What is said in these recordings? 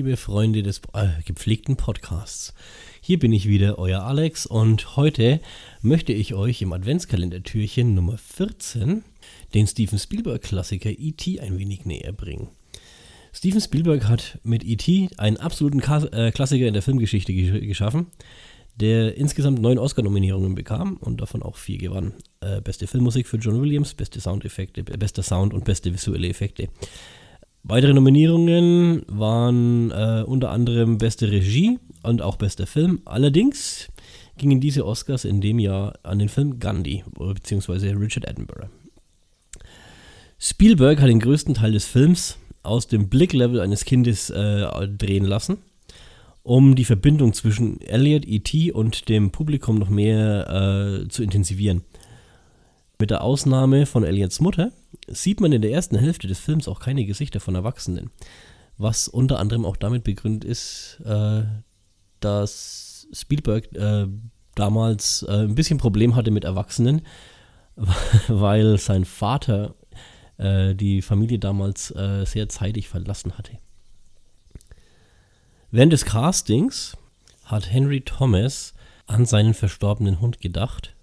Liebe Freunde des äh, gepflegten Podcasts. Hier bin ich wieder, euer Alex, und heute möchte ich euch im Adventskalender-Türchen Nummer 14 den Steven Spielberg-Klassiker E.T. ein wenig näher bringen. Steven Spielberg hat mit E.T. einen absoluten Ka äh, Klassiker in der Filmgeschichte gesch geschaffen, der insgesamt neun Oscar-Nominierungen bekam und davon auch vier gewann. Äh, beste Filmmusik für John Williams, beste Soundeffekte, bester Sound und beste visuelle Effekte. Weitere Nominierungen waren äh, unter anderem beste Regie und auch bester Film. Allerdings gingen diese Oscars in dem Jahr an den Film Gandhi bzw. Richard Attenborough. Spielberg hat den größten Teil des Films aus dem Blicklevel eines Kindes äh, drehen lassen, um die Verbindung zwischen Elliot, E.T. und dem Publikum noch mehr äh, zu intensivieren. Mit der Ausnahme von Elliots Mutter sieht man in der ersten Hälfte des Films auch keine Gesichter von Erwachsenen. Was unter anderem auch damit begründet ist, äh, dass Spielberg äh, damals äh, ein bisschen Problem hatte mit Erwachsenen, weil sein Vater äh, die Familie damals äh, sehr zeitig verlassen hatte. Während des Castings hat Henry Thomas an seinen verstorbenen Hund gedacht,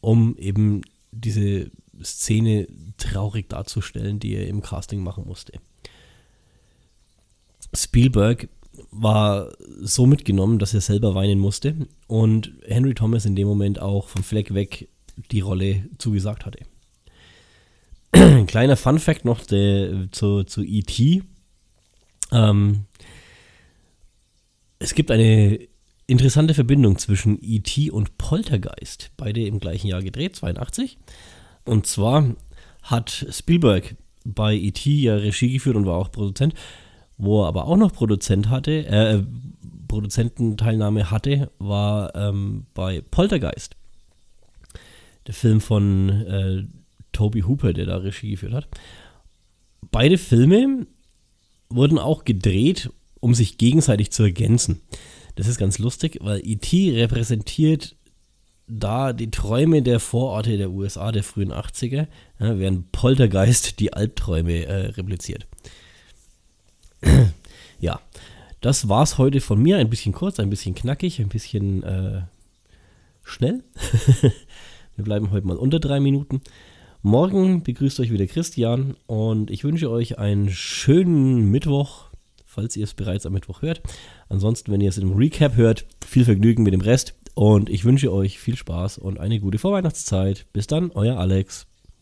um eben diese Szene traurig darzustellen, die er im Casting machen musste. Spielberg war so mitgenommen, dass er selber weinen musste und Henry Thomas in dem Moment auch vom Fleck weg die Rolle zugesagt hatte. Kleiner Fun Fact noch der, zu, zu E.T. Ähm, es gibt eine interessante Verbindung zwischen E.T. und Poltergeist, beide im gleichen Jahr gedreht, 82. Und zwar hat Spielberg bei E.T. ja Regie geführt und war auch Produzent, wo er aber auch noch Produzent hatte, äh, Produzententeilnahme hatte, war ähm, bei Poltergeist. Der Film von äh, Toby Hooper, der da Regie geführt hat. Beide Filme wurden auch gedreht, um sich gegenseitig zu ergänzen. Das ist ganz lustig, weil E.T. repräsentiert da die Träume der Vororte der USA der frühen 80er, ja, während Poltergeist die Albträume äh, repliziert. ja, das war's heute von mir. Ein bisschen kurz, ein bisschen knackig, ein bisschen äh, schnell. Wir bleiben heute mal unter drei Minuten. Morgen begrüßt euch wieder Christian und ich wünsche euch einen schönen Mittwoch, falls ihr es bereits am Mittwoch hört. Ansonsten, wenn ihr es im Recap hört, viel Vergnügen mit dem Rest. Und ich wünsche euch viel Spaß und eine gute Vorweihnachtszeit. Bis dann, euer Alex.